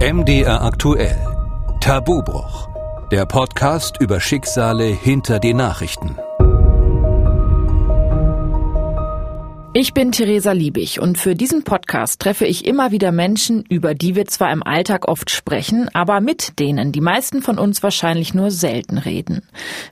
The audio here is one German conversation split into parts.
MDR aktuell. Tabubruch. Der Podcast über Schicksale hinter die Nachrichten. Ich bin Theresa Liebig und für diesen Podcast treffe ich immer wieder Menschen, über die wir zwar im Alltag oft sprechen, aber mit denen die meisten von uns wahrscheinlich nur selten reden.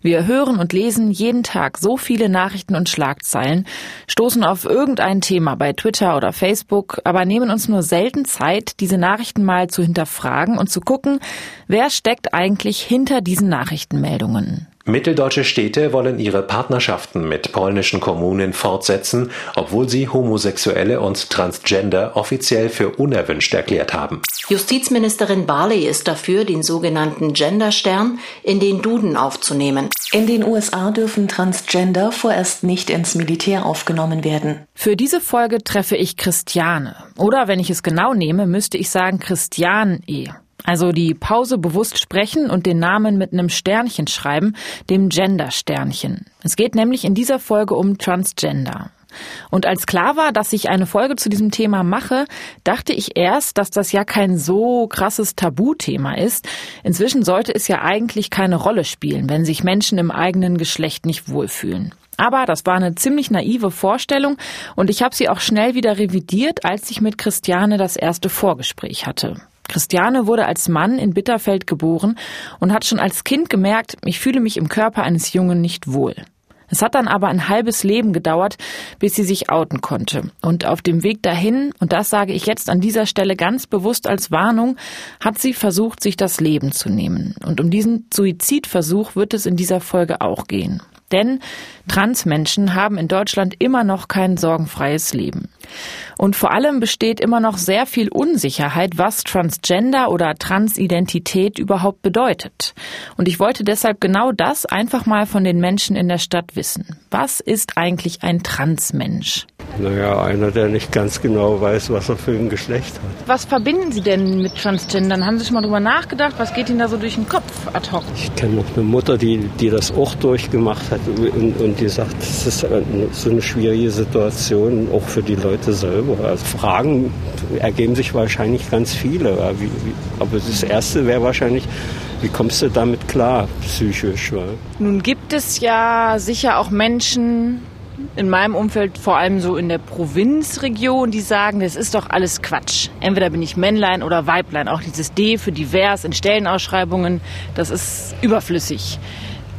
Wir hören und lesen jeden Tag so viele Nachrichten und Schlagzeilen, stoßen auf irgendein Thema bei Twitter oder Facebook, aber nehmen uns nur selten Zeit, diese Nachrichten mal zu hinterfragen und zu gucken, wer steckt eigentlich hinter diesen Nachrichtenmeldungen. Mitteldeutsche Städte wollen ihre Partnerschaften mit polnischen Kommunen fortsetzen, obwohl sie Homosexuelle und Transgender offiziell für unerwünscht erklärt haben. Justizministerin Barley ist dafür, den sogenannten Genderstern in den Duden aufzunehmen. In den USA dürfen Transgender vorerst nicht ins Militär aufgenommen werden. Für diese Folge treffe ich Christiane. Oder wenn ich es genau nehme, müsste ich sagen Christian E. Also die Pause bewusst sprechen und den Namen mit einem Sternchen schreiben, dem Gender-Sternchen. Es geht nämlich in dieser Folge um Transgender. Und als klar war, dass ich eine Folge zu diesem Thema mache, dachte ich erst, dass das ja kein so krasses Tabuthema ist. Inzwischen sollte es ja eigentlich keine Rolle spielen, wenn sich Menschen im eigenen Geschlecht nicht wohlfühlen. Aber das war eine ziemlich naive Vorstellung und ich habe sie auch schnell wieder revidiert, als ich mit Christiane das erste Vorgespräch hatte. Christiane wurde als Mann in Bitterfeld geboren und hat schon als Kind gemerkt, ich fühle mich im Körper eines Jungen nicht wohl. Es hat dann aber ein halbes Leben gedauert, bis sie sich outen konnte. Und auf dem Weg dahin, und das sage ich jetzt an dieser Stelle ganz bewusst als Warnung, hat sie versucht, sich das Leben zu nehmen. Und um diesen Suizidversuch wird es in dieser Folge auch gehen. Denn Transmenschen haben in Deutschland immer noch kein sorgenfreies Leben. Und vor allem besteht immer noch sehr viel Unsicherheit, was Transgender oder Transidentität überhaupt bedeutet. Und ich wollte deshalb genau das einfach mal von den Menschen in der Stadt wissen. Was ist eigentlich ein Transmensch? Naja, einer, der nicht ganz genau weiß, was er für ein Geschlecht hat. Was verbinden Sie denn mit Transgendern? Haben Sie schon mal drüber nachgedacht? Was geht Ihnen da so durch den Kopf ad hoc? Ich kenne noch eine Mutter, die, die das auch durchgemacht hat und, und die sagt, das ist so eine schwierige Situation, auch für die Leute selber. Also Fragen ergeben sich wahrscheinlich ganz viele. Aber das Erste wäre wahrscheinlich, wie kommst du damit klar, psychisch? Nun gibt es ja sicher auch Menschen, in meinem Umfeld, vor allem so in der Provinzregion, die sagen, das ist doch alles Quatsch. Entweder bin ich Männlein oder Weiblein. Auch dieses D für divers in Stellenausschreibungen, das ist überflüssig.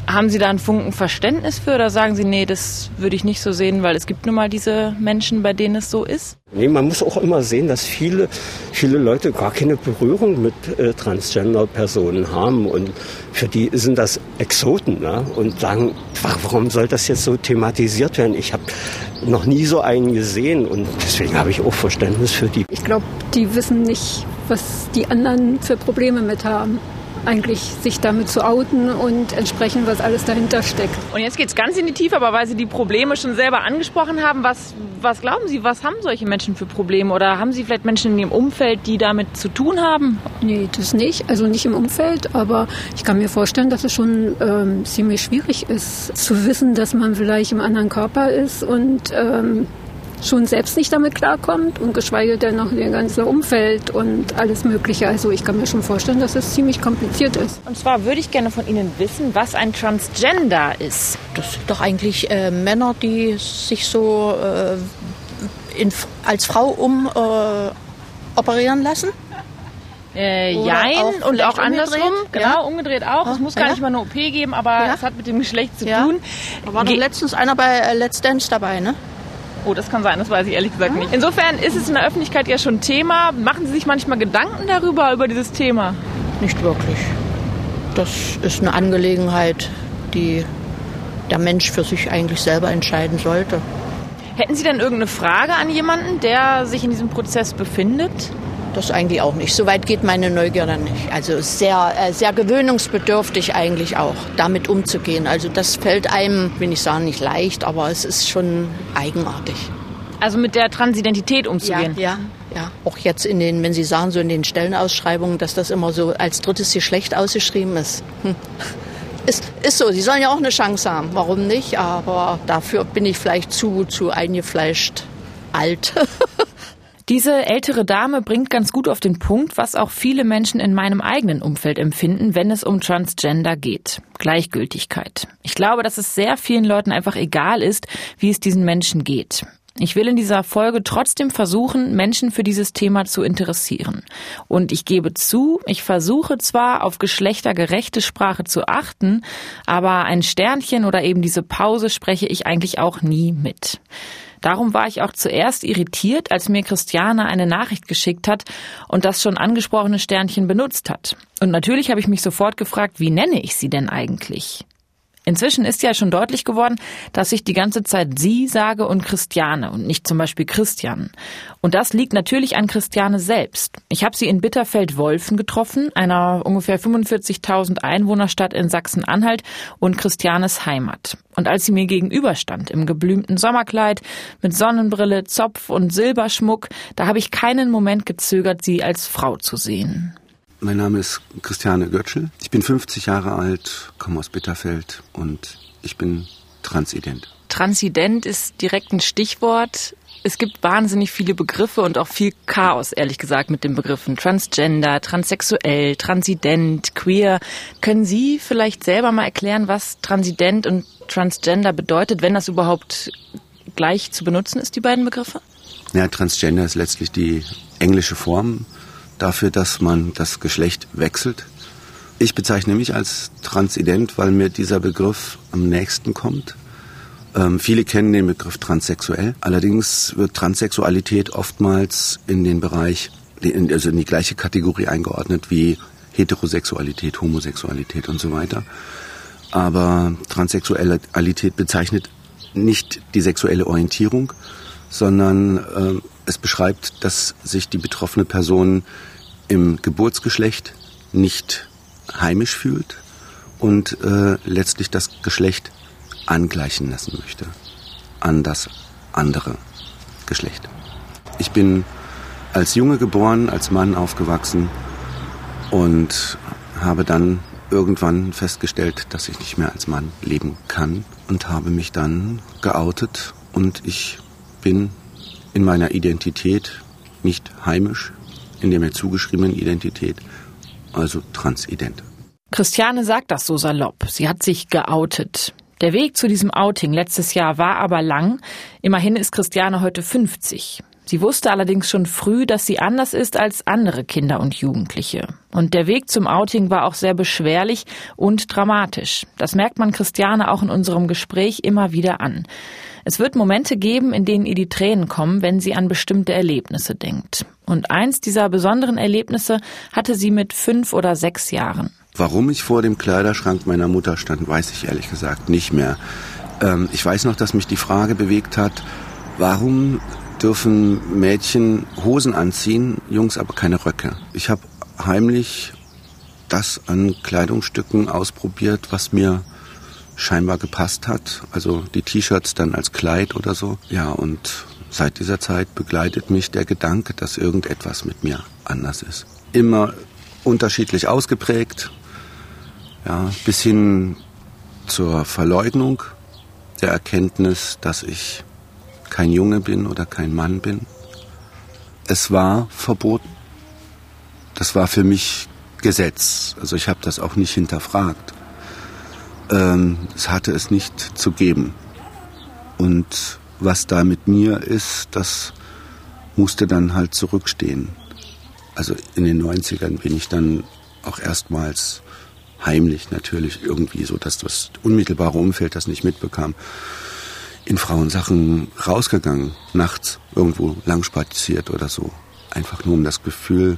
Haben Sie da einen Funken Verständnis für oder sagen Sie, nee, das würde ich nicht so sehen, weil es gibt nun mal diese Menschen, bei denen es so ist? Nee, man muss auch immer sehen, dass viele, viele Leute gar keine Berührung mit äh, Transgender-Personen haben und für die sind das Exoten ne? und sagen, warum soll das jetzt so thematisiert werden? Ich habe noch nie so einen gesehen und deswegen habe ich auch Verständnis für die. Ich glaube, die wissen nicht, was die anderen für Probleme mit haben eigentlich sich damit zu outen und entsprechend, was alles dahinter steckt. Und jetzt geht es ganz in die Tiefe, aber weil Sie die Probleme schon selber angesprochen haben, was, was glauben Sie, was haben solche Menschen für Probleme? Oder haben Sie vielleicht Menschen in Ihrem Umfeld, die damit zu tun haben? Nee, das nicht. Also nicht im Umfeld, aber ich kann mir vorstellen, dass es schon ähm, ziemlich schwierig ist, zu wissen, dass man vielleicht im anderen Körper ist und ähm, schon selbst nicht damit klarkommt und geschweige denn noch ihr ganzes Umfeld und alles Mögliche. Also ich kann mir schon vorstellen, dass es ziemlich kompliziert ist. Und zwar würde ich gerne von Ihnen wissen, was ein Transgender ist. Das sind doch eigentlich äh, Männer, die sich so äh, in, als Frau um äh, operieren lassen. Äh, jein auch und auch andersrum, umgedreht. genau, ja. umgedreht auch. Es muss gar ja. nicht mal eine OP geben, aber ja. es hat mit dem Geschlecht zu tun. Da war doch letztens einer bei äh, Let's Dance dabei, ne? Oh, das kann sein, das weiß ich ehrlich gesagt nicht. Insofern ist es in der Öffentlichkeit ja schon Thema. Machen Sie sich manchmal Gedanken darüber, über dieses Thema? Nicht wirklich. Das ist eine Angelegenheit, die der Mensch für sich eigentlich selber entscheiden sollte. Hätten Sie denn irgendeine Frage an jemanden, der sich in diesem Prozess befindet? Das eigentlich auch nicht. Soweit geht meine Neugier dann nicht. Also sehr, äh, sehr gewöhnungsbedürftig eigentlich auch, damit umzugehen. Also das fällt einem, will ich sagen, nicht leicht, aber es ist schon eigenartig. Also mit der Transidentität umzugehen? Ja, ja, ja. Auch jetzt in den, wenn Sie sagen, so in den Stellenausschreibungen, dass das immer so als drittes Geschlecht ausgeschrieben ist. Hm. Ist, ist so, Sie sollen ja auch eine Chance haben. Warum nicht? Aber dafür bin ich vielleicht zu, zu eingefleischt alt. Diese ältere Dame bringt ganz gut auf den Punkt, was auch viele Menschen in meinem eigenen Umfeld empfinden, wenn es um Transgender geht. Gleichgültigkeit. Ich glaube, dass es sehr vielen Leuten einfach egal ist, wie es diesen Menschen geht. Ich will in dieser Folge trotzdem versuchen, Menschen für dieses Thema zu interessieren. Und ich gebe zu, ich versuche zwar auf geschlechtergerechte Sprache zu achten, aber ein Sternchen oder eben diese Pause spreche ich eigentlich auch nie mit. Darum war ich auch zuerst irritiert, als mir Christiane eine Nachricht geschickt hat und das schon angesprochene Sternchen benutzt hat. Und natürlich habe ich mich sofort gefragt, wie nenne ich sie denn eigentlich? Inzwischen ist ja schon deutlich geworden, dass ich die ganze Zeit sie sage und Christiane und nicht zum Beispiel Christian. Und das liegt natürlich an Christiane selbst. Ich habe sie in Bitterfeld-Wolfen getroffen, einer ungefähr 45.000 Einwohnerstadt in Sachsen-Anhalt und Christianes Heimat. Und als sie mir gegenüberstand, im geblümten Sommerkleid, mit Sonnenbrille, Zopf und Silberschmuck, da habe ich keinen Moment gezögert, sie als Frau zu sehen. Mein Name ist Christiane Götschel. Ich bin 50 Jahre alt, komme aus Bitterfeld und ich bin transident. Transident ist direkt ein Stichwort. Es gibt wahnsinnig viele Begriffe und auch viel Chaos, ehrlich gesagt, mit den Begriffen Transgender, transsexuell, transident, queer. Können Sie vielleicht selber mal erklären, was Transident und Transgender bedeutet, wenn das überhaupt gleich zu benutzen ist, die beiden Begriffe? Ja, Transgender ist letztlich die englische Form dafür, dass man das Geschlecht wechselt. Ich bezeichne mich als transident, weil mir dieser Begriff am nächsten kommt. Ähm, viele kennen den Begriff transsexuell. Allerdings wird Transsexualität oftmals in den Bereich, also in die gleiche Kategorie eingeordnet wie Heterosexualität, Homosexualität und so weiter. Aber Transsexualität bezeichnet nicht die sexuelle Orientierung, sondern äh, es beschreibt, dass sich die betroffene Person im Geburtsgeschlecht nicht heimisch fühlt und äh, letztlich das Geschlecht angleichen lassen möchte an das andere Geschlecht. Ich bin als Junge geboren, als Mann aufgewachsen und habe dann irgendwann festgestellt, dass ich nicht mehr als Mann leben kann und habe mich dann geoutet und ich bin in meiner Identität nicht heimisch, in der mir zugeschriebenen Identität, also transident. Christiane sagt das so salopp. Sie hat sich geoutet. Der Weg zu diesem Outing letztes Jahr war aber lang. Immerhin ist Christiane heute 50. Sie wusste allerdings schon früh, dass sie anders ist als andere Kinder und Jugendliche. Und der Weg zum Outing war auch sehr beschwerlich und dramatisch. Das merkt man Christiane auch in unserem Gespräch immer wieder an. Es wird Momente geben, in denen ihr die Tränen kommen, wenn sie an bestimmte Erlebnisse denkt. Und eins dieser besonderen Erlebnisse hatte sie mit fünf oder sechs Jahren. Warum ich vor dem Kleiderschrank meiner Mutter stand, weiß ich ehrlich gesagt nicht mehr. Ähm, ich weiß noch, dass mich die Frage bewegt hat, warum dürfen Mädchen Hosen anziehen, Jungs aber keine Röcke. Ich habe heimlich das an Kleidungsstücken ausprobiert, was mir scheinbar gepasst hat. Also die T-Shirts dann als Kleid oder so. Ja, und seit dieser Zeit begleitet mich der Gedanke, dass irgendetwas mit mir anders ist. Immer unterschiedlich ausgeprägt, ja, bis hin zur Verleugnung der Erkenntnis, dass ich kein Junge bin oder kein Mann bin. Es war verboten. Das war für mich Gesetz. Also ich habe das auch nicht hinterfragt ähm, es hatte es nicht zu geben. Und was da mit mir ist, das musste dann halt zurückstehen. Also in den 90ern bin ich dann auch erstmals heimlich natürlich irgendwie so, dass das unmittelbare Umfeld das nicht mitbekam, in Frauensachen rausgegangen, nachts irgendwo lang spaziert oder so. Einfach nur um das Gefühl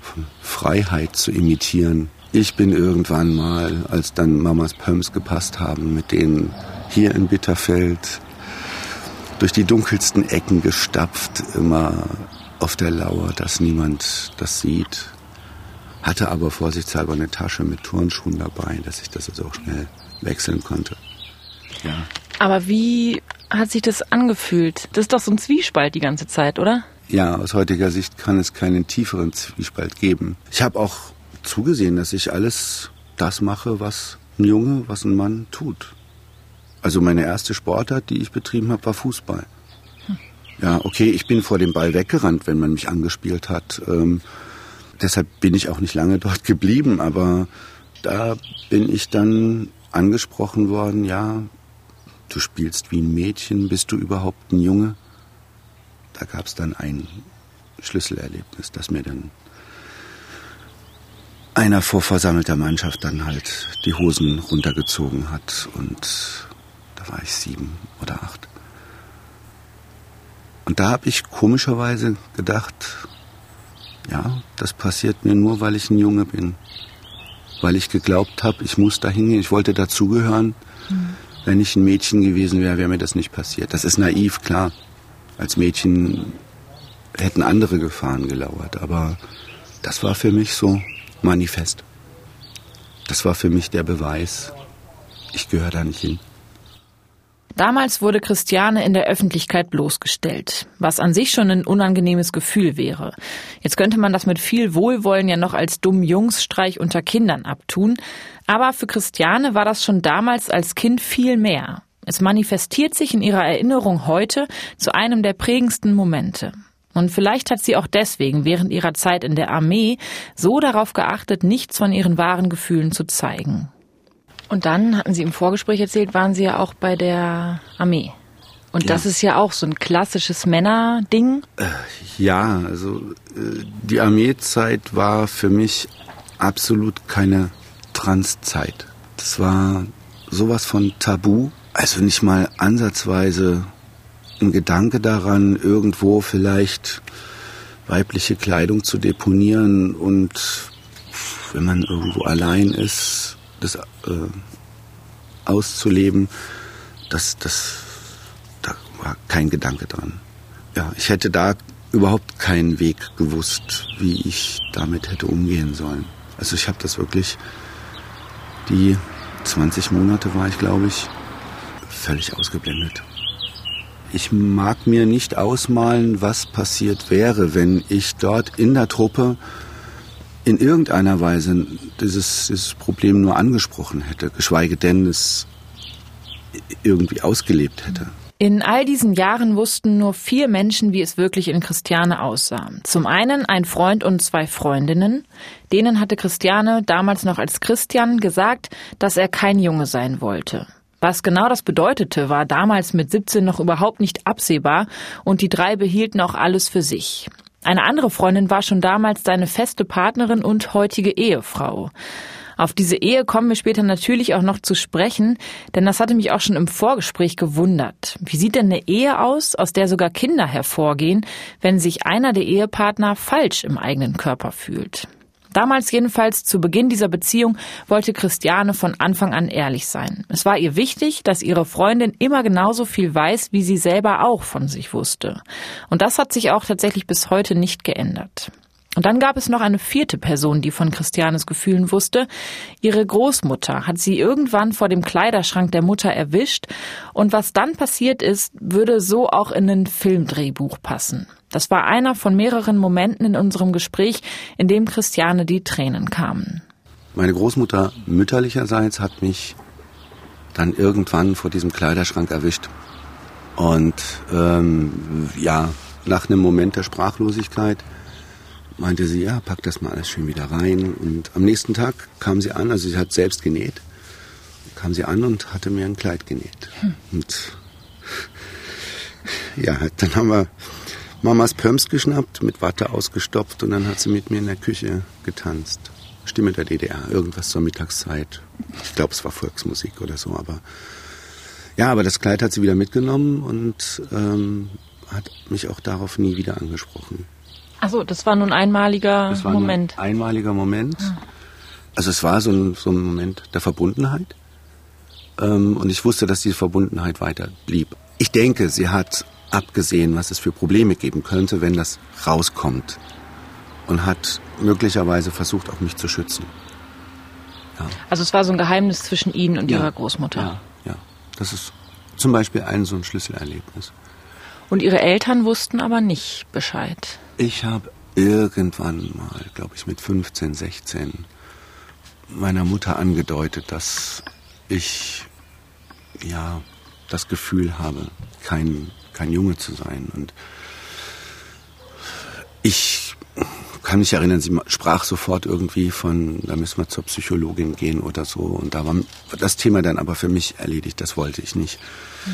von Freiheit zu imitieren. Ich bin irgendwann mal, als dann Mamas Pumps gepasst haben, mit denen hier in Bitterfeld durch die dunkelsten Ecken gestapft, immer auf der Lauer, dass niemand das sieht. Hatte aber vorsichtshalber eine Tasche mit Turnschuhen dabei, dass ich das also auch schnell wechseln konnte. Ja. Aber wie hat sich das angefühlt? Das ist doch so ein Zwiespalt die ganze Zeit, oder? Ja, aus heutiger Sicht kann es keinen tieferen Zwiespalt geben. Ich habe auch zugesehen, dass ich alles das mache, was ein Junge, was ein Mann tut. Also meine erste Sportart, die ich betrieben habe, war Fußball. Ja, okay, ich bin vor dem Ball weggerannt, wenn man mich angespielt hat. Ähm, deshalb bin ich auch nicht lange dort geblieben, aber da bin ich dann angesprochen worden, ja, du spielst wie ein Mädchen, bist du überhaupt ein Junge? Da gab es dann ein Schlüsselerlebnis, das mir dann einer vor versammelter Mannschaft dann halt die Hosen runtergezogen hat und da war ich sieben oder acht. Und da habe ich komischerweise gedacht, ja, das passiert mir nur, weil ich ein Junge bin. Weil ich geglaubt habe, ich muss da hingehen, ich wollte dazugehören. Mhm. Wenn ich ein Mädchen gewesen wäre, wäre mir das nicht passiert. Das ist naiv, klar. Als Mädchen hätten andere Gefahren gelauert, aber das war für mich so manifest. Das war für mich der Beweis, ich gehöre da nicht hin. Damals wurde Christiane in der Öffentlichkeit bloßgestellt, was an sich schon ein unangenehmes Gefühl wäre. Jetzt könnte man das mit viel Wohlwollen ja noch als dummen Jungsstreich unter Kindern abtun, aber für Christiane war das schon damals als Kind viel mehr. Es manifestiert sich in ihrer Erinnerung heute zu einem der prägendsten Momente. Und vielleicht hat sie auch deswegen während ihrer Zeit in der Armee so darauf geachtet, nichts von ihren wahren Gefühlen zu zeigen. Und dann, hatten Sie im Vorgespräch erzählt, waren Sie ja auch bei der Armee. Und ja. das ist ja auch so ein klassisches Männerding. Äh, ja, also äh, die Armeezeit war für mich absolut keine Transzeit. Das war sowas von Tabu. Also nicht mal ansatzweise ein Gedanke daran, irgendwo vielleicht weibliche Kleidung zu deponieren und wenn man irgendwo allein ist, das äh, auszuleben, das, das, da war kein Gedanke dran. Ja, ich hätte da überhaupt keinen Weg gewusst, wie ich damit hätte umgehen sollen. Also ich habe das wirklich, die 20 Monate war ich, glaube ich, völlig ausgeblendet. Ich mag mir nicht ausmalen, was passiert wäre, wenn ich dort in der Truppe in irgendeiner Weise dieses, dieses Problem nur angesprochen hätte, geschweige denn es irgendwie ausgelebt hätte. In all diesen Jahren wussten nur vier Menschen, wie es wirklich in Christiane aussah. Zum einen ein Freund und zwei Freundinnen. Denen hatte Christiane damals noch als Christian gesagt, dass er kein Junge sein wollte. Was genau das bedeutete, war damals mit 17 noch überhaupt nicht absehbar und die drei behielten auch alles für sich. Eine andere Freundin war schon damals seine feste Partnerin und heutige Ehefrau. Auf diese Ehe kommen wir später natürlich auch noch zu sprechen, denn das hatte mich auch schon im Vorgespräch gewundert. Wie sieht denn eine Ehe aus, aus der sogar Kinder hervorgehen, wenn sich einer der Ehepartner falsch im eigenen Körper fühlt? Damals jedenfalls zu Beginn dieser Beziehung wollte Christiane von Anfang an ehrlich sein. Es war ihr wichtig, dass ihre Freundin immer genauso viel weiß, wie sie selber auch von sich wusste. Und das hat sich auch tatsächlich bis heute nicht geändert. Und dann gab es noch eine vierte Person, die von Christianes Gefühlen wusste. Ihre Großmutter hat sie irgendwann vor dem Kleiderschrank der Mutter erwischt. Und was dann passiert ist, würde so auch in ein Filmdrehbuch passen. Das war einer von mehreren Momenten in unserem Gespräch, in dem Christiane die Tränen kamen. Meine Großmutter mütterlicherseits hat mich dann irgendwann vor diesem Kleiderschrank erwischt. Und ähm, ja, nach einem Moment der Sprachlosigkeit meinte sie, ja, pack das mal alles schön wieder rein. Und am nächsten Tag kam sie an, also sie hat selbst genäht, kam sie an und hatte mir ein Kleid genäht. Hm. Und ja, dann haben wir Mamas Pumps geschnappt, mit Watte ausgestopft und dann hat sie mit mir in der Küche getanzt. Stimme der DDR, irgendwas zur Mittagszeit. Ich glaube, es war Volksmusik oder so, aber ja, aber das Kleid hat sie wieder mitgenommen und ähm, hat mich auch darauf nie wieder angesprochen. Achso, das war nun ein einmaliger das war Moment. Ein einmaliger Moment. Ah. Also es war so ein, so ein Moment der Verbundenheit. Ähm, und ich wusste, dass diese Verbundenheit weiter blieb. Ich denke, sie hat abgesehen, was es für Probleme geben könnte, wenn das rauskommt. Und hat möglicherweise versucht, auch mich zu schützen. Ja. Also es war so ein Geheimnis zwischen Ihnen und ja. Ihrer Großmutter. Ja, ja. Das ist zum Beispiel ein so ein Schlüsselerlebnis. Und Ihre Eltern wussten aber nicht Bescheid. Ich habe irgendwann mal, glaube ich, mit 15, 16 meiner Mutter angedeutet, dass ich ja das Gefühl habe, kein kein Junge zu sein. Und ich kann mich erinnern, sie sprach sofort irgendwie von, da müssen wir zur Psychologin gehen oder so. Und da war das Thema dann aber für mich erledigt, das wollte ich nicht. Mhm.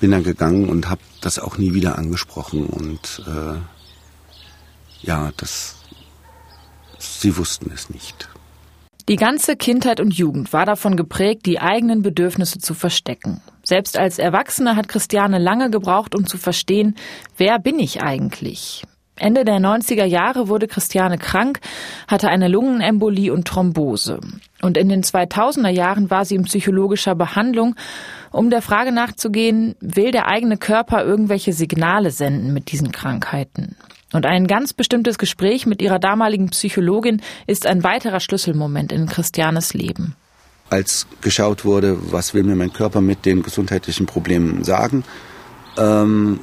Bin dann gegangen und habe das auch nie wieder angesprochen. Und äh, ja, das, sie wussten es nicht. Die ganze Kindheit und Jugend war davon geprägt, die eigenen Bedürfnisse zu verstecken. Selbst als Erwachsene hat Christiane lange gebraucht, um zu verstehen, wer bin ich eigentlich? Ende der 90er Jahre wurde Christiane krank, hatte eine Lungenembolie und Thrombose. Und in den 2000er Jahren war sie in psychologischer Behandlung, um der Frage nachzugehen, will der eigene Körper irgendwelche Signale senden mit diesen Krankheiten? Und ein ganz bestimmtes Gespräch mit ihrer damaligen Psychologin ist ein weiterer Schlüsselmoment in Christianes Leben. Als geschaut wurde, was will mir mein Körper mit den gesundheitlichen Problemen sagen, ähm,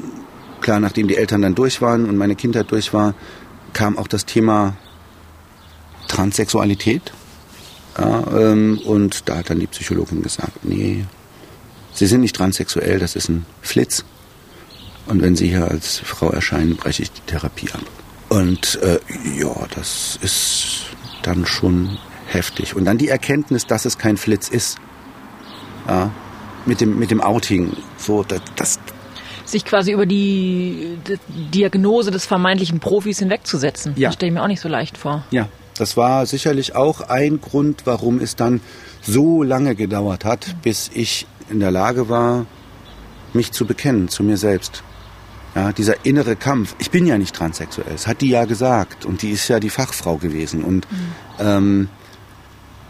klar, nachdem die Eltern dann durch waren und meine Kindheit durch war, kam auch das Thema Transsexualität. Ja, ähm, und da hat dann die Psychologin gesagt, nee, Sie sind nicht transsexuell, das ist ein Flitz. Und wenn Sie hier als Frau erscheinen, breche ich die Therapie ab. Und äh, ja, das ist dann schon heftig. Und dann die Erkenntnis, dass es kein Flitz ist. Ja, mit dem, mit dem Outing. So, das, sich quasi über die, Diagnose des vermeintlichen Profis hinwegzusetzen. Ja. Das stelle ich mir auch nicht so leicht vor. Ja, das war sicherlich auch ein Grund, warum es dann so lange gedauert hat, bis ich in der Lage war, mich zu bekennen zu mir selbst. Ja, dieser innere Kampf. Ich bin ja nicht transsexuell. Das hat die ja gesagt. Und die ist ja die Fachfrau gewesen. Und mhm. ähm,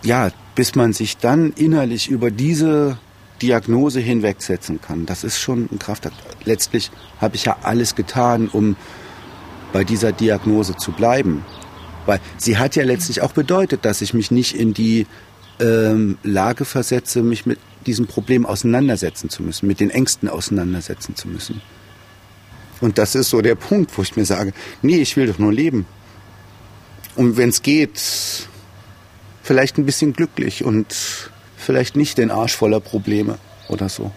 ja, bis man sich dann innerlich über diese Diagnose hinwegsetzen kann, das ist schon ein Kraftakt. Letztlich habe ich ja alles getan, um bei dieser Diagnose zu bleiben. Weil sie hat ja letztlich auch bedeutet, dass ich mich nicht in die ähm, Lage versetze, mich mit diesem Problem auseinandersetzen zu müssen, mit den Ängsten auseinandersetzen zu müssen. Und das ist so der Punkt, wo ich mir sage, nee, ich will doch nur leben. Und wenn es geht, vielleicht ein bisschen glücklich und vielleicht nicht den Arsch voller Probleme oder so.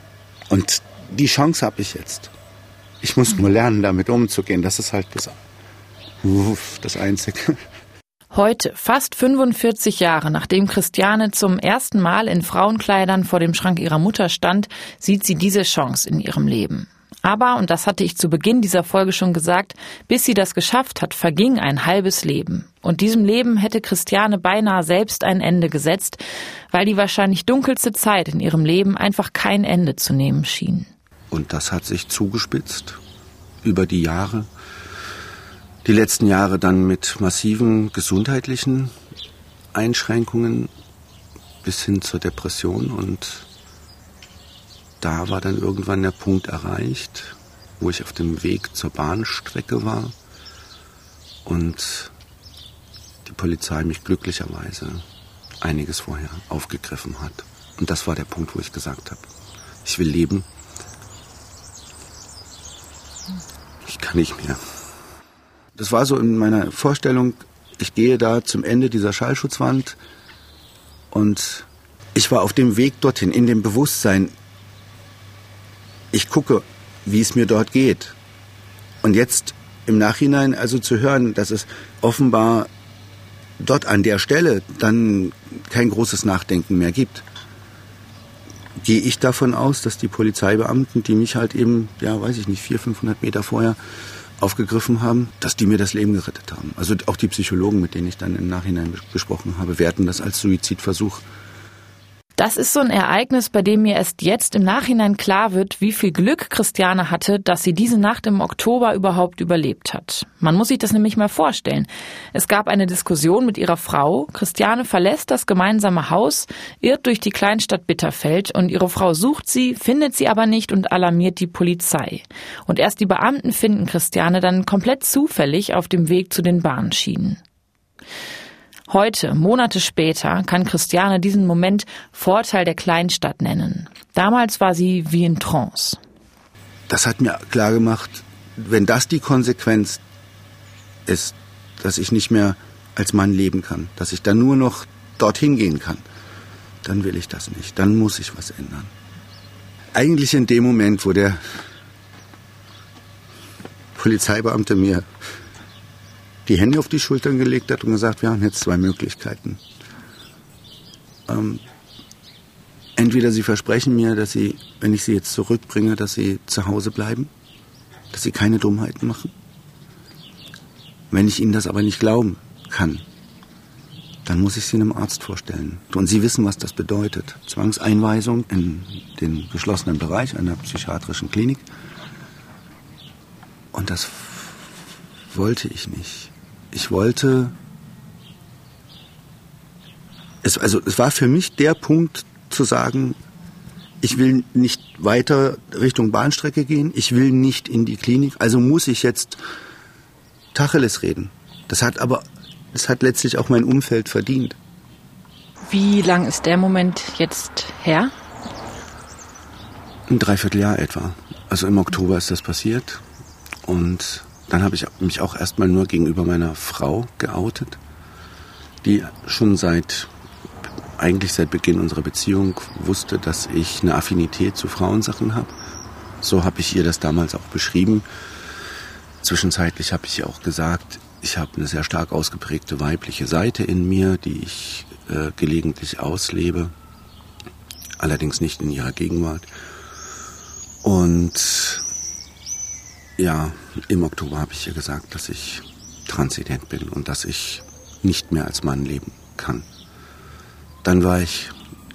Und die Chance habe ich jetzt. Ich muss nur lernen, damit umzugehen. Das ist halt das, das Einzige. Heute, fast 45 Jahre nachdem Christiane zum ersten Mal in Frauenkleidern vor dem Schrank ihrer Mutter stand, sieht sie diese Chance in ihrem Leben. Aber, und das hatte ich zu Beginn dieser Folge schon gesagt, bis sie das geschafft hat, verging ein halbes Leben. Und diesem Leben hätte Christiane beinahe selbst ein Ende gesetzt, weil die wahrscheinlich dunkelste Zeit in ihrem Leben einfach kein Ende zu nehmen schien. Und das hat sich zugespitzt über die Jahre. Die letzten Jahre dann mit massiven gesundheitlichen Einschränkungen bis hin zur Depression und da war dann irgendwann der Punkt erreicht, wo ich auf dem Weg zur Bahnstrecke war und die Polizei mich glücklicherweise einiges vorher aufgegriffen hat. Und das war der Punkt, wo ich gesagt habe, ich will leben. Ich kann nicht mehr. Das war so in meiner Vorstellung, ich gehe da zum Ende dieser Schallschutzwand und ich war auf dem Weg dorthin, in dem Bewusstsein, ich gucke, wie es mir dort geht. Und jetzt im Nachhinein also zu hören, dass es offenbar dort an der Stelle dann kein großes Nachdenken mehr gibt, gehe ich davon aus, dass die Polizeibeamten, die mich halt eben, ja, weiß ich nicht, 400, 500 Meter vorher aufgegriffen haben, dass die mir das Leben gerettet haben. Also auch die Psychologen, mit denen ich dann im Nachhinein gesprochen habe, werten das als Suizidversuch das ist so ein Ereignis, bei dem mir erst jetzt im Nachhinein klar wird, wie viel Glück Christiane hatte, dass sie diese Nacht im Oktober überhaupt überlebt hat. Man muss sich das nämlich mal vorstellen. Es gab eine Diskussion mit ihrer Frau. Christiane verlässt das gemeinsame Haus, irrt durch die Kleinstadt Bitterfeld und ihre Frau sucht sie, findet sie aber nicht und alarmiert die Polizei. Und erst die Beamten finden Christiane dann komplett zufällig auf dem Weg zu den Bahnschienen. Heute, Monate später, kann Christiane diesen Moment Vorteil der Kleinstadt nennen. Damals war sie wie in Trance. Das hat mir klar gemacht, wenn das die Konsequenz ist, dass ich nicht mehr als Mann leben kann, dass ich dann nur noch dorthin gehen kann, dann will ich das nicht. Dann muss ich was ändern. Eigentlich in dem Moment, wo der Polizeibeamte mir die Hände auf die Schultern gelegt hat und gesagt, wir haben jetzt zwei Möglichkeiten. Ähm, entweder Sie versprechen mir, dass Sie, wenn ich Sie jetzt zurückbringe, dass Sie zu Hause bleiben, dass Sie keine Dummheiten machen. Wenn ich Ihnen das aber nicht glauben kann, dann muss ich Sie einem Arzt vorstellen. Und Sie wissen, was das bedeutet. Zwangseinweisung in den geschlossenen Bereich einer psychiatrischen Klinik. Und das wollte ich nicht. Ich wollte. Es, also, es war für mich der Punkt zu sagen, ich will nicht weiter Richtung Bahnstrecke gehen, ich will nicht in die Klinik, also muss ich jetzt Tacheles reden. Das hat aber, das hat letztlich auch mein Umfeld verdient. Wie lang ist der Moment jetzt her? Ein Dreivierteljahr etwa. Also im Oktober ist das passiert. Und dann habe ich mich auch erstmal nur gegenüber meiner Frau geoutet, die schon seit, eigentlich seit Beginn unserer Beziehung wusste, dass ich eine Affinität zu Frauensachen habe. So habe ich ihr das damals auch beschrieben. Zwischenzeitlich habe ich ihr auch gesagt, ich habe eine sehr stark ausgeprägte weibliche Seite in mir, die ich äh, gelegentlich auslebe, allerdings nicht in ihrer Gegenwart. Und ja, im Oktober habe ich ihr gesagt, dass ich transident bin und dass ich nicht mehr als Mann leben kann. Dann war ich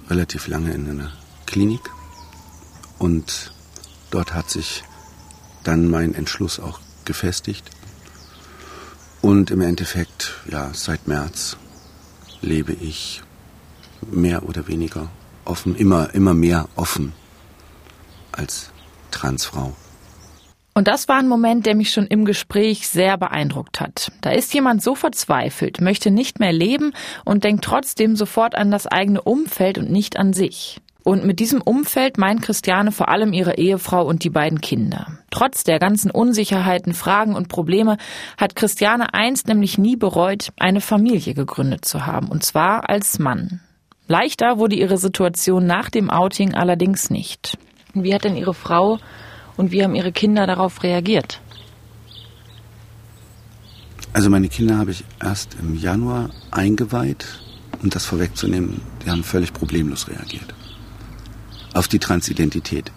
relativ lange in einer Klinik und dort hat sich dann mein Entschluss auch gefestigt. Und im Endeffekt, ja, seit März lebe ich mehr oder weniger offen, immer, immer mehr offen als Transfrau. Und das war ein Moment, der mich schon im Gespräch sehr beeindruckt hat. Da ist jemand so verzweifelt, möchte nicht mehr leben und denkt trotzdem sofort an das eigene Umfeld und nicht an sich. Und mit diesem Umfeld meint Christiane vor allem ihre Ehefrau und die beiden Kinder. Trotz der ganzen Unsicherheiten, Fragen und Probleme hat Christiane einst nämlich nie bereut, eine Familie gegründet zu haben, und zwar als Mann. Leichter wurde ihre Situation nach dem Outing allerdings nicht. Wie hat denn ihre Frau und wie haben Ihre Kinder darauf reagiert? Also meine Kinder habe ich erst im Januar eingeweiht. Um das vorwegzunehmen, die haben völlig problemlos reagiert. Auf die Transidentität.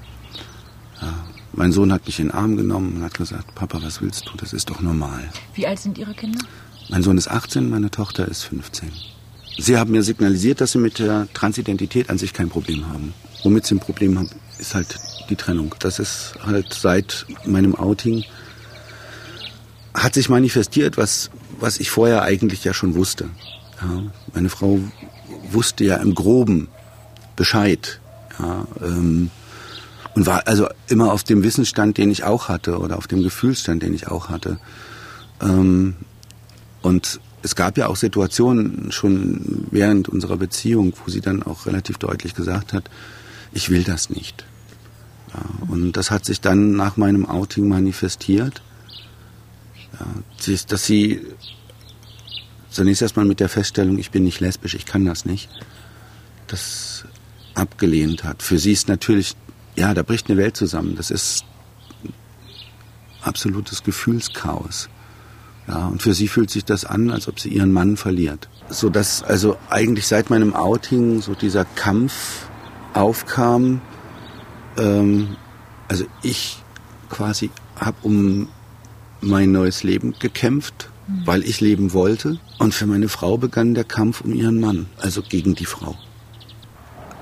Ja, mein Sohn hat mich in den Arm genommen und hat gesagt, Papa, was willst du? Das ist doch normal. Wie alt sind Ihre Kinder? Mein Sohn ist 18, meine Tochter ist 15. Sie haben mir signalisiert, dass sie mit der Transidentität an sich kein Problem haben. Womit sie ein Problem haben, ist halt die Trennung. Das ist halt seit meinem Outing hat sich manifestiert, was, was ich vorher eigentlich ja schon wusste. Ja, meine Frau wusste ja im Groben Bescheid. Ja, ähm, und war also immer auf dem Wissensstand, den ich auch hatte, oder auf dem Gefühlsstand, den ich auch hatte. Ähm, und es gab ja auch Situationen schon während unserer Beziehung, wo sie dann auch relativ deutlich gesagt hat, ich will das nicht. Ja, und das hat sich dann nach meinem Outing manifestiert, ja, dass sie zunächst erstmal mit der Feststellung, ich bin nicht lesbisch, ich kann das nicht, das abgelehnt hat. Für sie ist natürlich, ja, da bricht eine Welt zusammen. Das ist absolutes Gefühlschaos. Ja, und für sie fühlt sich das an, als ob sie ihren Mann verliert. So dass also eigentlich seit meinem Outing so dieser Kampf aufkam, ähm, also ich quasi habe um mein neues Leben gekämpft, mhm. weil ich leben wollte. Und für meine Frau begann der Kampf um ihren Mann, also gegen die Frau.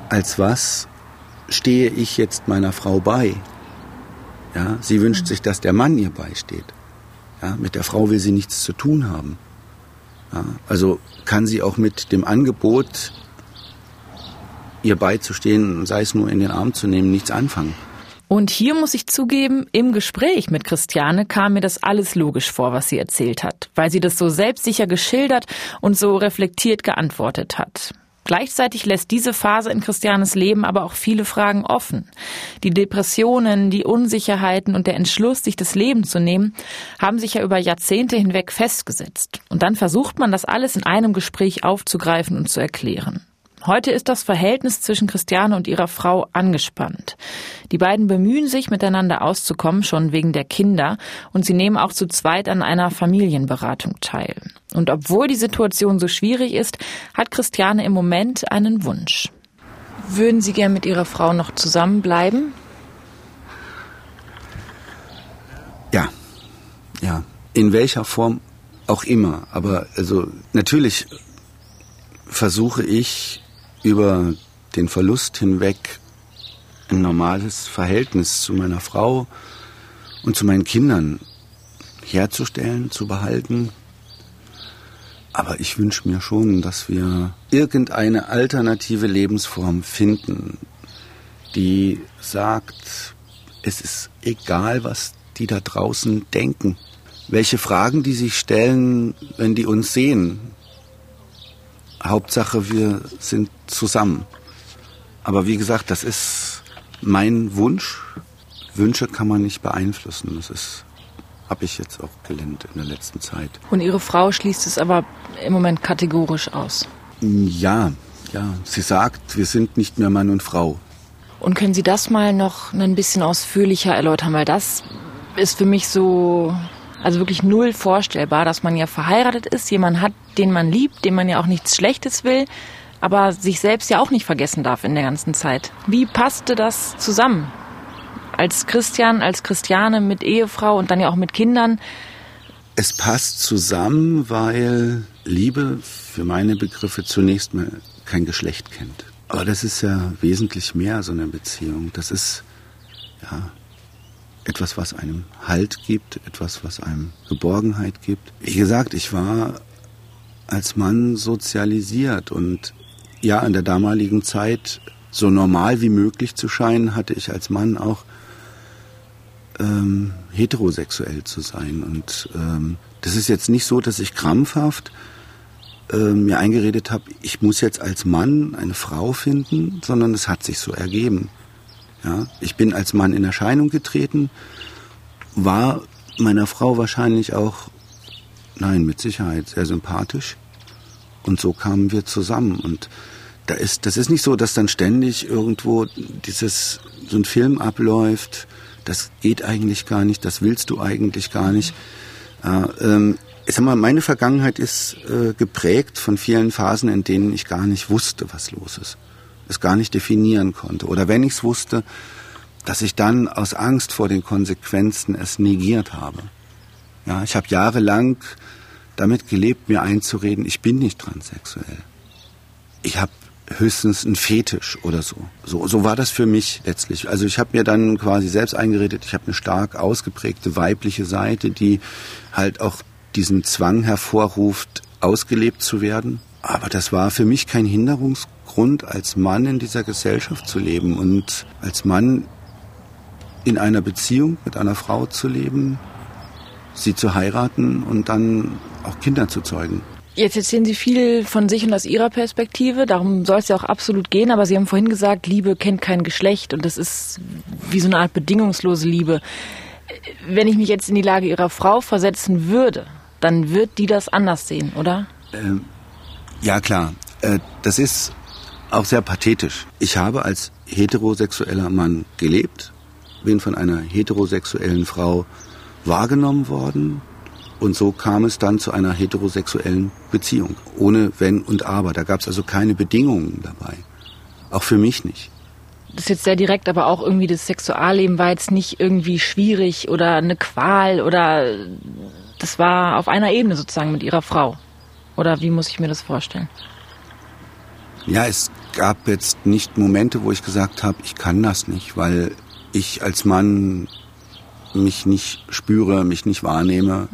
Als was stehe ich jetzt meiner Frau bei? Ja, sie wünscht mhm. sich, dass der Mann ihr beisteht. Ja, mit der Frau will sie nichts zu tun haben. Ja, also kann sie auch mit dem Angebot ihr beizustehen, sei es nur in den Arm zu nehmen, nichts anfangen. Und hier muss ich zugeben, im Gespräch mit Christiane kam mir das alles logisch vor, was sie erzählt hat, weil sie das so selbstsicher geschildert und so reflektiert geantwortet hat. Gleichzeitig lässt diese Phase in Christianes Leben aber auch viele Fragen offen. Die Depressionen, die Unsicherheiten und der Entschluss, sich das Leben zu nehmen, haben sich ja über Jahrzehnte hinweg festgesetzt. Und dann versucht man das alles in einem Gespräch aufzugreifen und zu erklären. Heute ist das Verhältnis zwischen Christiane und ihrer Frau angespannt. Die beiden bemühen sich, miteinander auszukommen, schon wegen der Kinder, und sie nehmen auch zu zweit an einer Familienberatung teil. Und obwohl die Situation so schwierig ist, hat Christiane im Moment einen Wunsch. Würden Sie gern mit Ihrer Frau noch zusammenbleiben? Ja, ja. In welcher Form auch immer. Aber also natürlich versuche ich über den Verlust hinweg ein normales Verhältnis zu meiner Frau und zu meinen Kindern herzustellen, zu behalten. Aber ich wünsche mir schon, dass wir irgendeine alternative Lebensform finden, die sagt, es ist egal, was die da draußen denken, welche Fragen die sich stellen, wenn die uns sehen. Hauptsache, wir sind zusammen. Aber wie gesagt, das ist mein Wunsch. Wünsche kann man nicht beeinflussen. Das ist, habe ich jetzt auch gelernt in der letzten Zeit. Und Ihre Frau schließt es aber im Moment kategorisch aus. Ja, ja. Sie sagt, wir sind nicht mehr Mann und Frau. Und können Sie das mal noch ein bisschen ausführlicher erläutern? Weil das ist für mich so, also wirklich null vorstellbar, dass man ja verheiratet ist, jemand hat, den man liebt, dem man ja auch nichts Schlechtes will, aber sich selbst ja auch nicht vergessen darf in der ganzen Zeit. Wie passte das zusammen? Als Christian, als Christiane mit Ehefrau und dann ja auch mit Kindern. Es passt zusammen, weil Liebe für meine Begriffe zunächst mal kein Geschlecht kennt. Aber das ist ja wesentlich mehr so eine Beziehung. Das ist ja etwas, was einem Halt gibt, etwas, was einem Geborgenheit gibt. Wie gesagt, ich war als Mann sozialisiert und ja, in der damaligen Zeit so normal wie möglich zu scheinen, hatte ich als Mann auch ähm, heterosexuell zu sein. Und ähm, das ist jetzt nicht so, dass ich krampfhaft ähm, mir eingeredet habe, ich muss jetzt als Mann eine Frau finden, sondern es hat sich so ergeben. Ja, ich bin als Mann in Erscheinung getreten, war meiner Frau wahrscheinlich auch, nein, mit Sicherheit sehr sympathisch. Und so kamen wir zusammen. Und da ist, das ist nicht so, dass dann ständig irgendwo dieses, so ein Film abläuft. Das geht eigentlich gar nicht, das willst du eigentlich gar nicht. Ja, ähm, ich sag mal, meine Vergangenheit ist äh, geprägt von vielen Phasen, in denen ich gar nicht wusste, was los ist es gar nicht definieren konnte. Oder wenn ich es wusste, dass ich dann aus Angst vor den Konsequenzen es negiert habe. Ja, ich habe jahrelang damit gelebt, mir einzureden, ich bin nicht transsexuell. Ich habe höchstens einen Fetisch oder so. so. So war das für mich letztlich. Also ich habe mir dann quasi selbst eingeredet, ich habe eine stark ausgeprägte weibliche Seite, die halt auch diesen Zwang hervorruft, ausgelebt zu werden. Aber das war für mich kein Hinderungsgrund, als Mann in dieser Gesellschaft zu leben und als Mann in einer Beziehung mit einer Frau zu leben, sie zu heiraten und dann auch Kinder zu zeugen. Jetzt erzählen Sie viel von sich und aus Ihrer Perspektive. Darum soll es ja auch absolut gehen. Aber Sie haben vorhin gesagt, Liebe kennt kein Geschlecht und das ist wie so eine Art bedingungslose Liebe. Wenn ich mich jetzt in die Lage Ihrer Frau versetzen würde, dann wird die das anders sehen, oder? Ähm, ja, klar. Äh, das ist auch sehr pathetisch. Ich habe als heterosexueller Mann gelebt, bin von einer heterosexuellen Frau wahrgenommen worden und so kam es dann zu einer heterosexuellen Beziehung, ohne Wenn und Aber. Da gab es also keine Bedingungen dabei. Auch für mich nicht. Das ist jetzt sehr direkt, aber auch irgendwie das Sexualleben war jetzt nicht irgendwie schwierig oder eine Qual oder das war auf einer Ebene sozusagen mit ihrer Frau. Oder wie muss ich mir das vorstellen? Ja, es gab jetzt nicht Momente, wo ich gesagt habe, ich kann das nicht, weil ich als Mann mich nicht spüre, mich nicht wahrnehme.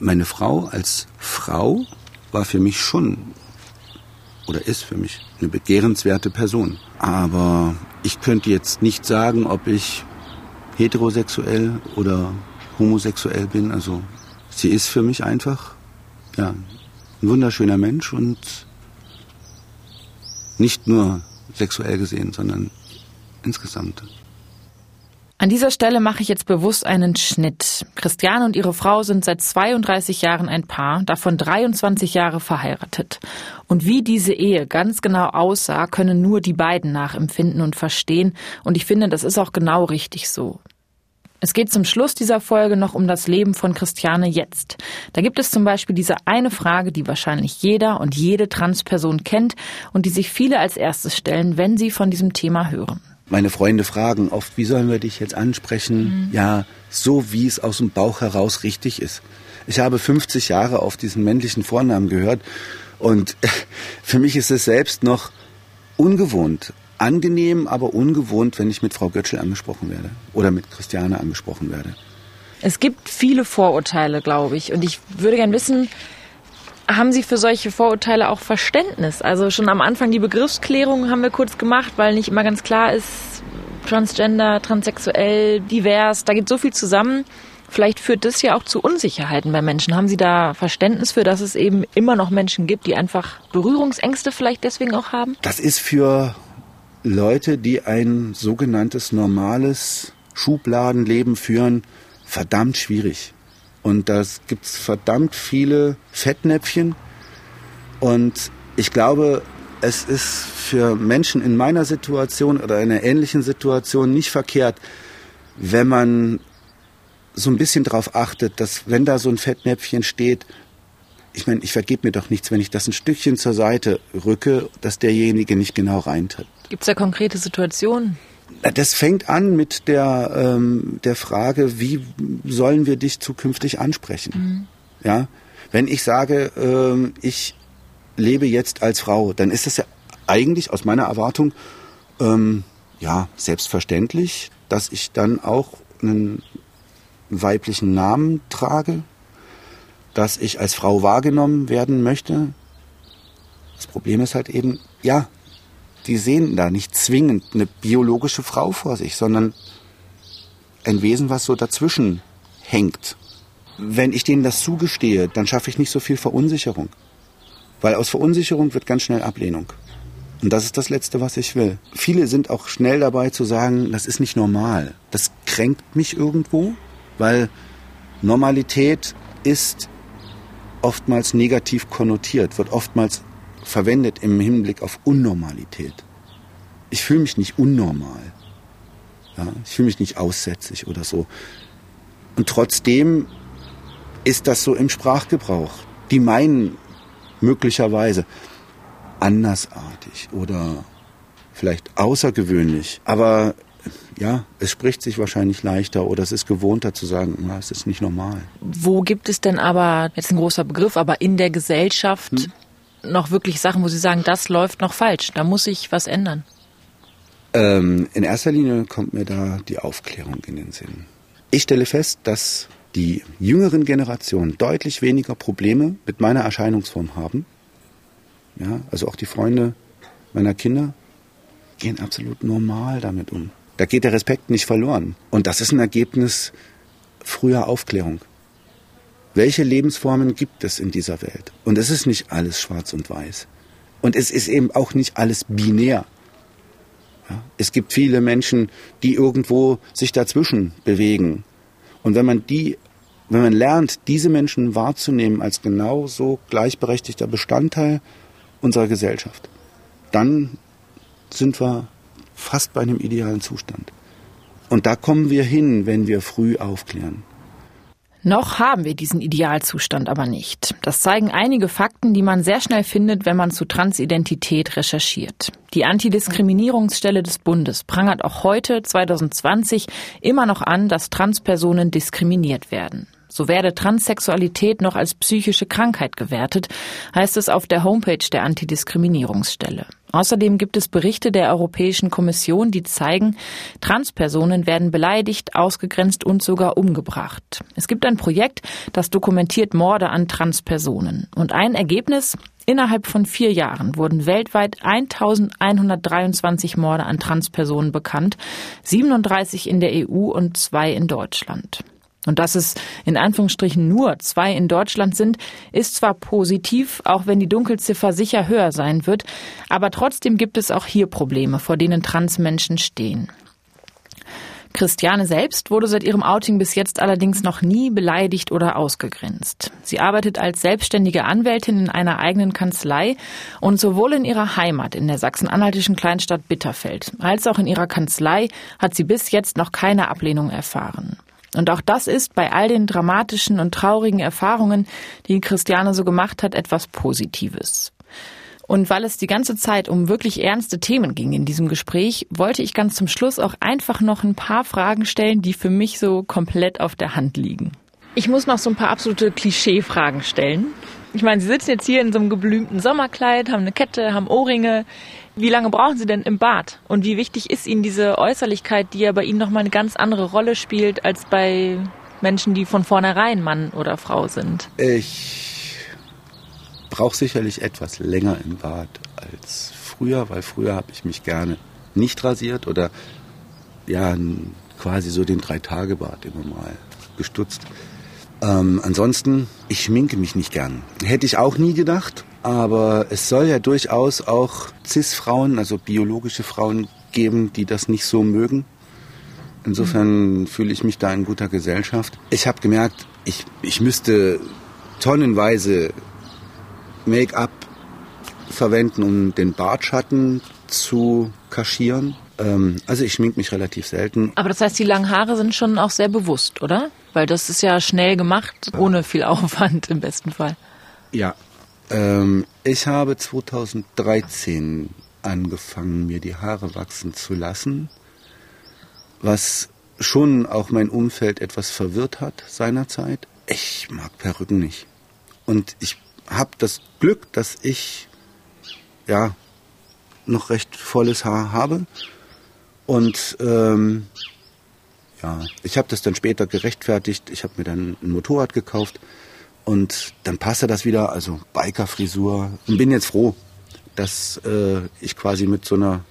Meine Frau als Frau war für mich schon oder ist für mich eine begehrenswerte Person. Aber ich könnte jetzt nicht sagen, ob ich heterosexuell oder homosexuell bin. Also sie ist für mich einfach ja, ein wunderschöner Mensch und nicht nur sexuell gesehen, sondern insgesamt. An dieser Stelle mache ich jetzt bewusst einen Schnitt. Christiane und ihre Frau sind seit 32 Jahren ein Paar, davon 23 Jahre verheiratet. Und wie diese Ehe ganz genau aussah, können nur die beiden nachempfinden und verstehen. Und ich finde, das ist auch genau richtig so. Es geht zum Schluss dieser Folge noch um das Leben von Christiane jetzt. Da gibt es zum Beispiel diese eine Frage, die wahrscheinlich jeder und jede Transperson kennt und die sich viele als erstes stellen, wenn sie von diesem Thema hören. Meine Freunde fragen oft, wie sollen wir dich jetzt ansprechen? Mhm. Ja, so wie es aus dem Bauch heraus richtig ist. Ich habe 50 Jahre auf diesen männlichen Vornamen gehört und für mich ist es selbst noch ungewohnt. Angenehm, aber ungewohnt, wenn ich mit Frau Götschel angesprochen werde oder mit Christiane angesprochen werde. Es gibt viele Vorurteile, glaube ich. Und ich würde gern wissen, haben Sie für solche Vorurteile auch Verständnis? Also schon am Anfang die Begriffsklärung haben wir kurz gemacht, weil nicht immer ganz klar ist, transgender, transsexuell, divers, da geht so viel zusammen. Vielleicht führt das ja auch zu Unsicherheiten bei Menschen. Haben Sie da Verständnis für, dass es eben immer noch Menschen gibt, die einfach Berührungsängste vielleicht deswegen auch haben? Das ist für Leute, die ein sogenanntes normales Schubladenleben führen, verdammt schwierig. Und da gibt es verdammt viele Fettnäpfchen. Und ich glaube, es ist für Menschen in meiner Situation oder in einer ähnlichen Situation nicht verkehrt, wenn man so ein bisschen darauf achtet, dass wenn da so ein Fettnäpfchen steht, ich meine, ich vergebe mir doch nichts, wenn ich das ein Stückchen zur Seite rücke, dass derjenige nicht genau reintritt. Gibt es da konkrete Situationen? Das fängt an mit der, ähm, der Frage, wie sollen wir dich zukünftig ansprechen? Mhm. Ja, wenn ich sage, ähm, ich lebe jetzt als Frau, dann ist es ja eigentlich aus meiner Erwartung ähm, ja selbstverständlich, dass ich dann auch einen weiblichen Namen trage, dass ich als Frau wahrgenommen werden möchte. Das Problem ist halt eben, ja, die sehen da nicht zwingend eine biologische Frau vor sich, sondern ein Wesen, was so dazwischen hängt. Wenn ich denen das zugestehe, dann schaffe ich nicht so viel Verunsicherung. Weil aus Verunsicherung wird ganz schnell Ablehnung. Und das ist das Letzte, was ich will. Viele sind auch schnell dabei zu sagen, das ist nicht normal. Das kränkt mich irgendwo, weil Normalität ist oftmals negativ konnotiert, wird oftmals verwendet im Hinblick auf Unnormalität. Ich fühle mich nicht unnormal. Ja, ich fühle mich nicht aussätzlich oder so. Und trotzdem ist das so im Sprachgebrauch. Die meinen möglicherweise andersartig oder vielleicht außergewöhnlich. Aber ja, es spricht sich wahrscheinlich leichter oder es ist gewohnter zu sagen, na, es ist nicht normal. Wo gibt es denn aber, jetzt ein großer Begriff, aber in der Gesellschaft hm? Noch wirklich Sachen, wo Sie sagen, das läuft noch falsch, da muss sich was ändern? Ähm, in erster Linie kommt mir da die Aufklärung in den Sinn. Ich stelle fest, dass die jüngeren Generationen deutlich weniger Probleme mit meiner Erscheinungsform haben. Ja, also auch die Freunde meiner Kinder gehen absolut normal damit um. Da geht der Respekt nicht verloren. Und das ist ein Ergebnis früher Aufklärung. Welche Lebensformen gibt es in dieser Welt? Und es ist nicht alles schwarz und weiß. Und es ist eben auch nicht alles binär. Ja? Es gibt viele Menschen, die irgendwo sich dazwischen bewegen. Und wenn man die, wenn man lernt, diese Menschen wahrzunehmen als genauso gleichberechtigter Bestandteil unserer Gesellschaft, dann sind wir fast bei einem idealen Zustand. Und da kommen wir hin, wenn wir früh aufklären. Noch haben wir diesen Idealzustand aber nicht. Das zeigen einige Fakten, die man sehr schnell findet, wenn man zu Transidentität recherchiert. Die Antidiskriminierungsstelle des Bundes prangert auch heute, 2020, immer noch an, dass Transpersonen diskriminiert werden. So werde Transsexualität noch als psychische Krankheit gewertet, heißt es auf der Homepage der Antidiskriminierungsstelle. Außerdem gibt es Berichte der Europäischen Kommission, die zeigen, Transpersonen werden beleidigt, ausgegrenzt und sogar umgebracht. Es gibt ein Projekt, das dokumentiert Morde an Transpersonen. Und ein Ergebnis, Innerhalb von vier Jahren wurden weltweit 1123 Morde an Transpersonen bekannt, 37 in der EU und zwei in Deutschland. Und dass es in Anführungsstrichen nur zwei in Deutschland sind, ist zwar positiv, auch wenn die Dunkelziffer sicher höher sein wird, aber trotzdem gibt es auch hier Probleme, vor denen Transmenschen stehen. Christiane selbst wurde seit ihrem Outing bis jetzt allerdings noch nie beleidigt oder ausgegrenzt. Sie arbeitet als selbstständige Anwältin in einer eigenen Kanzlei und sowohl in ihrer Heimat in der sachsen-anhaltischen Kleinstadt Bitterfeld als auch in ihrer Kanzlei hat sie bis jetzt noch keine Ablehnung erfahren. Und auch das ist bei all den dramatischen und traurigen Erfahrungen, die Christiane so gemacht hat, etwas Positives. Und weil es die ganze Zeit um wirklich ernste Themen ging in diesem Gespräch, wollte ich ganz zum Schluss auch einfach noch ein paar Fragen stellen, die für mich so komplett auf der Hand liegen. Ich muss noch so ein paar absolute Klischee-Fragen stellen. Ich meine, Sie sitzen jetzt hier in so einem geblümten Sommerkleid, haben eine Kette, haben Ohrringe. Wie lange brauchen Sie denn im Bad? Und wie wichtig ist Ihnen diese Äußerlichkeit, die ja bei Ihnen nochmal eine ganz andere Rolle spielt als bei Menschen, die von vornherein Mann oder Frau sind? Ich brauche sicherlich etwas länger im Bad als früher, weil früher habe ich mich gerne nicht rasiert oder ja quasi so den Drei-Tage-Bad immer mal gestutzt. Ähm, ansonsten, ich schminke mich nicht gern. Hätte ich auch nie gedacht, aber es soll ja durchaus auch Cis-Frauen, also biologische Frauen geben, die das nicht so mögen. Insofern mhm. fühle ich mich da in guter Gesellschaft. Ich habe gemerkt, ich, ich müsste tonnenweise Make-up verwenden, um den Bartschatten zu kaschieren. Ähm, also ich schmink mich relativ selten. Aber das heißt, die langen Haare sind schon auch sehr bewusst, oder? Weil das ist ja schnell gemacht, ohne viel Aufwand im besten Fall. Ja. Ähm, ich habe 2013 angefangen, mir die Haare wachsen zu lassen, was schon auch mein Umfeld etwas verwirrt hat seinerzeit. Ich mag Perücken nicht. Und ich habe das Glück, dass ich ja noch recht volles Haar habe. Und ähm, ja, ich habe das dann später gerechtfertigt. Ich habe mir dann ein Motorrad gekauft und dann passte das wieder, also Biker-Frisur. Und bin jetzt froh, dass äh, ich quasi mit so einer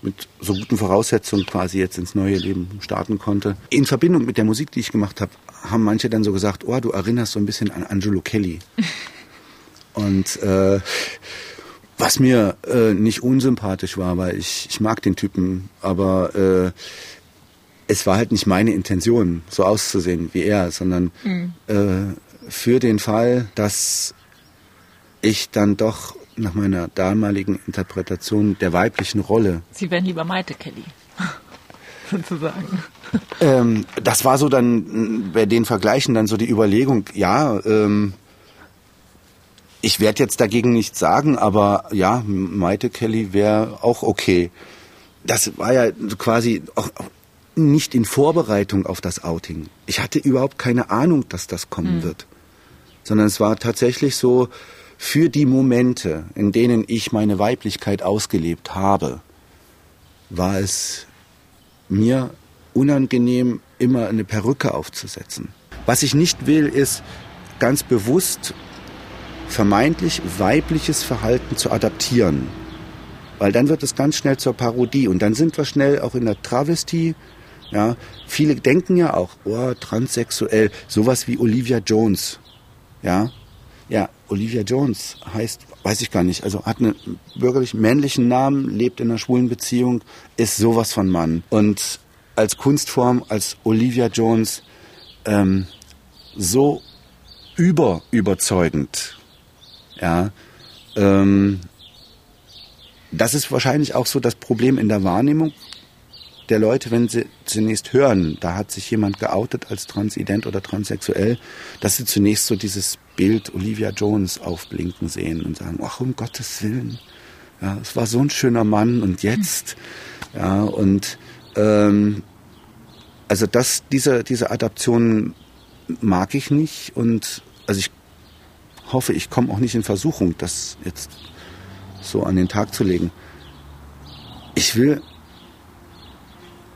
mit so guten Voraussetzungen quasi jetzt ins neue Leben starten konnte. In Verbindung mit der Musik, die ich gemacht habe, haben manche dann so gesagt, oh, du erinnerst so ein bisschen an Angelo Kelly. Und äh, was mir äh, nicht unsympathisch war, weil ich, ich mag den Typen, aber äh, es war halt nicht meine Intention, so auszusehen wie er, sondern mhm. äh, für den Fall, dass ich dann doch nach meiner damaligen Interpretation der weiblichen Rolle. Sie wären lieber Maite Kelly, sozusagen. Ähm, das war so dann bei den Vergleichen dann so die Überlegung, ja, ähm, ich werde jetzt dagegen nichts sagen, aber ja, Maite Kelly wäre auch okay. Das war ja quasi auch nicht in Vorbereitung auf das Outing. Ich hatte überhaupt keine Ahnung, dass das kommen mhm. wird. Sondern es war tatsächlich so, für die Momente, in denen ich meine Weiblichkeit ausgelebt habe, war es mir unangenehm, immer eine Perücke aufzusetzen. Was ich nicht will, ist ganz bewusst vermeintlich weibliches Verhalten zu adaptieren. Weil dann wird es ganz schnell zur Parodie und dann sind wir schnell auch in der Travestie. Ja, viele denken ja auch, oh, transsexuell, sowas wie Olivia Jones. Ja, ja, Olivia Jones heißt, weiß ich gar nicht, also hat einen bürgerlich männlichen Namen, lebt in einer schwulen Beziehung, ist sowas von Mann. Und als Kunstform, als Olivia Jones, ähm, so überüberzeugend ja, ähm, das ist wahrscheinlich auch so das Problem in der Wahrnehmung der Leute, wenn sie zunächst hören, da hat sich jemand geoutet als transident oder transsexuell, dass sie zunächst so dieses Bild Olivia Jones aufblinken sehen und sagen, ach um Gottes Willen, ja, es war so ein schöner Mann und jetzt, ja, und ähm, also das, diese, diese Adaption mag ich nicht und also ich hoffe, ich komme auch nicht in Versuchung, das jetzt so an den Tag zu legen. Ich will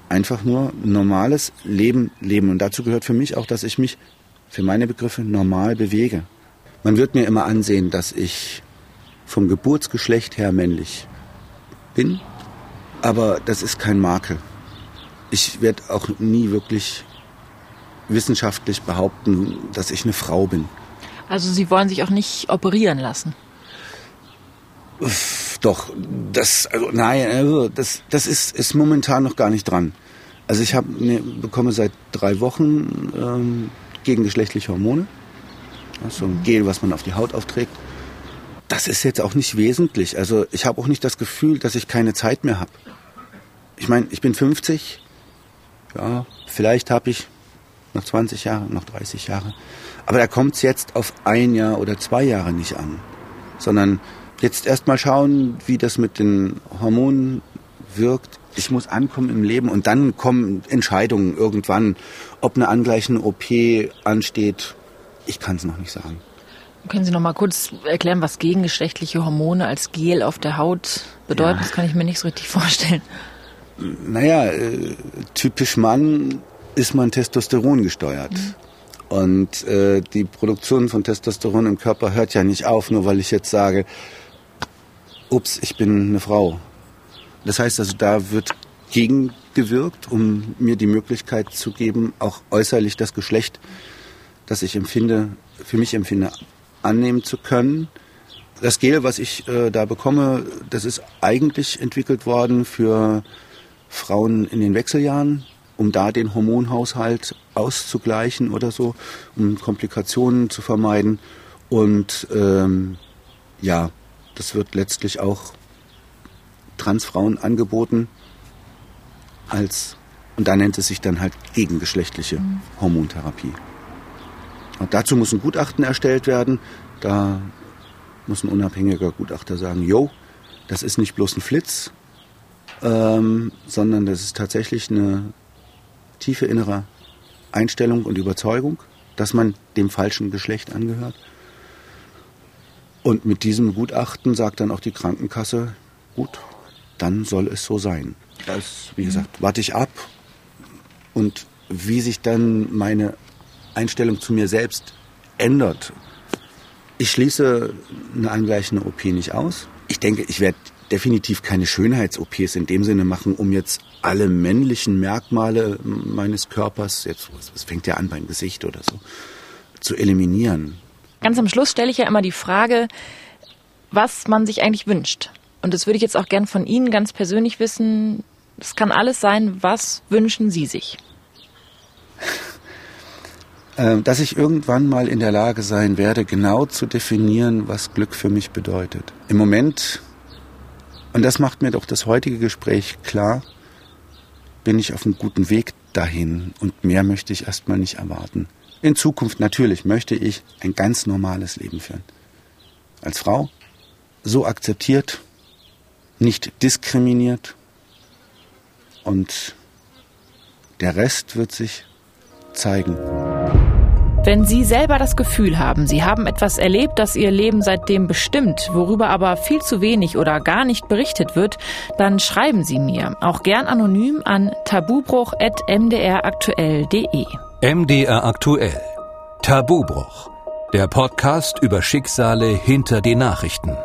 einfach nur normales Leben leben. Und dazu gehört für mich auch, dass ich mich für meine Begriffe normal bewege. Man wird mir immer ansehen, dass ich vom Geburtsgeschlecht her männlich bin, aber das ist kein Makel. Ich werde auch nie wirklich wissenschaftlich behaupten, dass ich eine Frau bin. Also Sie wollen sich auch nicht operieren lassen? Doch, das, also nein, also das, das ist, ist momentan noch gar nicht dran. Also ich hab, ne, bekomme seit drei Wochen ähm, gegengeschlechtliche Hormone. So ein Gel, was man auf die Haut aufträgt. Das ist jetzt auch nicht wesentlich. Also ich habe auch nicht das Gefühl, dass ich keine Zeit mehr habe. Ich meine, ich bin 50. Ja, vielleicht habe ich noch 20 Jahre, noch 30 Jahre. Aber da kommt es jetzt auf ein Jahr oder zwei Jahre nicht an. Sondern jetzt erst mal schauen, wie das mit den Hormonen wirkt. Ich muss ankommen im Leben und dann kommen Entscheidungen irgendwann, ob eine angleichende OP ansteht. Ich kann es noch nicht sagen. Können Sie noch mal kurz erklären, was gegengeschlechtliche Hormone als Gel auf der Haut bedeuten? Ja. Das kann ich mir nicht so richtig vorstellen. Naja, äh, typisch Mann ist man Testosteron gesteuert. Mhm. Und äh, die Produktion von Testosteron im Körper hört ja nicht auf, nur weil ich jetzt sage, ups, ich bin eine Frau. Das heißt also, da wird gegengewirkt, um mir die Möglichkeit zu geben, auch äußerlich das Geschlecht, das ich empfinde, für mich empfinde, annehmen zu können. Das Gel, was ich äh, da bekomme, das ist eigentlich entwickelt worden für Frauen in den Wechseljahren, um da den Hormonhaushalt auszugleichen oder so, um Komplikationen zu vermeiden. Und ähm, ja, das wird letztlich auch Transfrauen angeboten als und da nennt es sich dann halt gegengeschlechtliche mhm. Hormontherapie. Und dazu muss ein Gutachten erstellt werden. Da muss ein unabhängiger Gutachter sagen, jo, das ist nicht bloß ein Flitz, ähm, sondern das ist tatsächlich eine tiefe innere Einstellung und Überzeugung, dass man dem falschen Geschlecht angehört. Und mit diesem Gutachten sagt dann auch die Krankenkasse, gut, dann soll es so sein. Das, wie gesagt, warte ich ab. Und wie sich dann meine Einstellung zu mir selbst ändert. Ich schließe eine angleichende OP nicht aus. Ich denke, ich werde definitiv keine Schönheits-OPs in dem Sinne machen, um jetzt alle männlichen Merkmale meines Körpers, jetzt, es fängt ja an beim Gesicht oder so, zu eliminieren. Ganz am Schluss stelle ich ja immer die Frage, was man sich eigentlich wünscht. Und das würde ich jetzt auch gern von Ihnen ganz persönlich wissen. Es kann alles sein. Was wünschen Sie sich? Ähm, dass ich irgendwann mal in der Lage sein werde, genau zu definieren, was Glück für mich bedeutet. Im Moment und das macht mir doch das heutige Gespräch klar, bin ich auf einem guten Weg dahin und mehr möchte ich erstmal nicht erwarten. In Zukunft natürlich möchte ich ein ganz normales Leben führen. Als Frau, so akzeptiert, nicht diskriminiert und der Rest wird sich zeigen. Wenn Sie selber das Gefühl haben, Sie haben etwas erlebt, das Ihr Leben seitdem bestimmt, worüber aber viel zu wenig oder gar nicht berichtet wird, dann schreiben Sie mir, auch gern anonym an tabubruch.mdraktuell.de. MDR aktuell. Tabubruch. Der Podcast über Schicksale hinter den Nachrichten.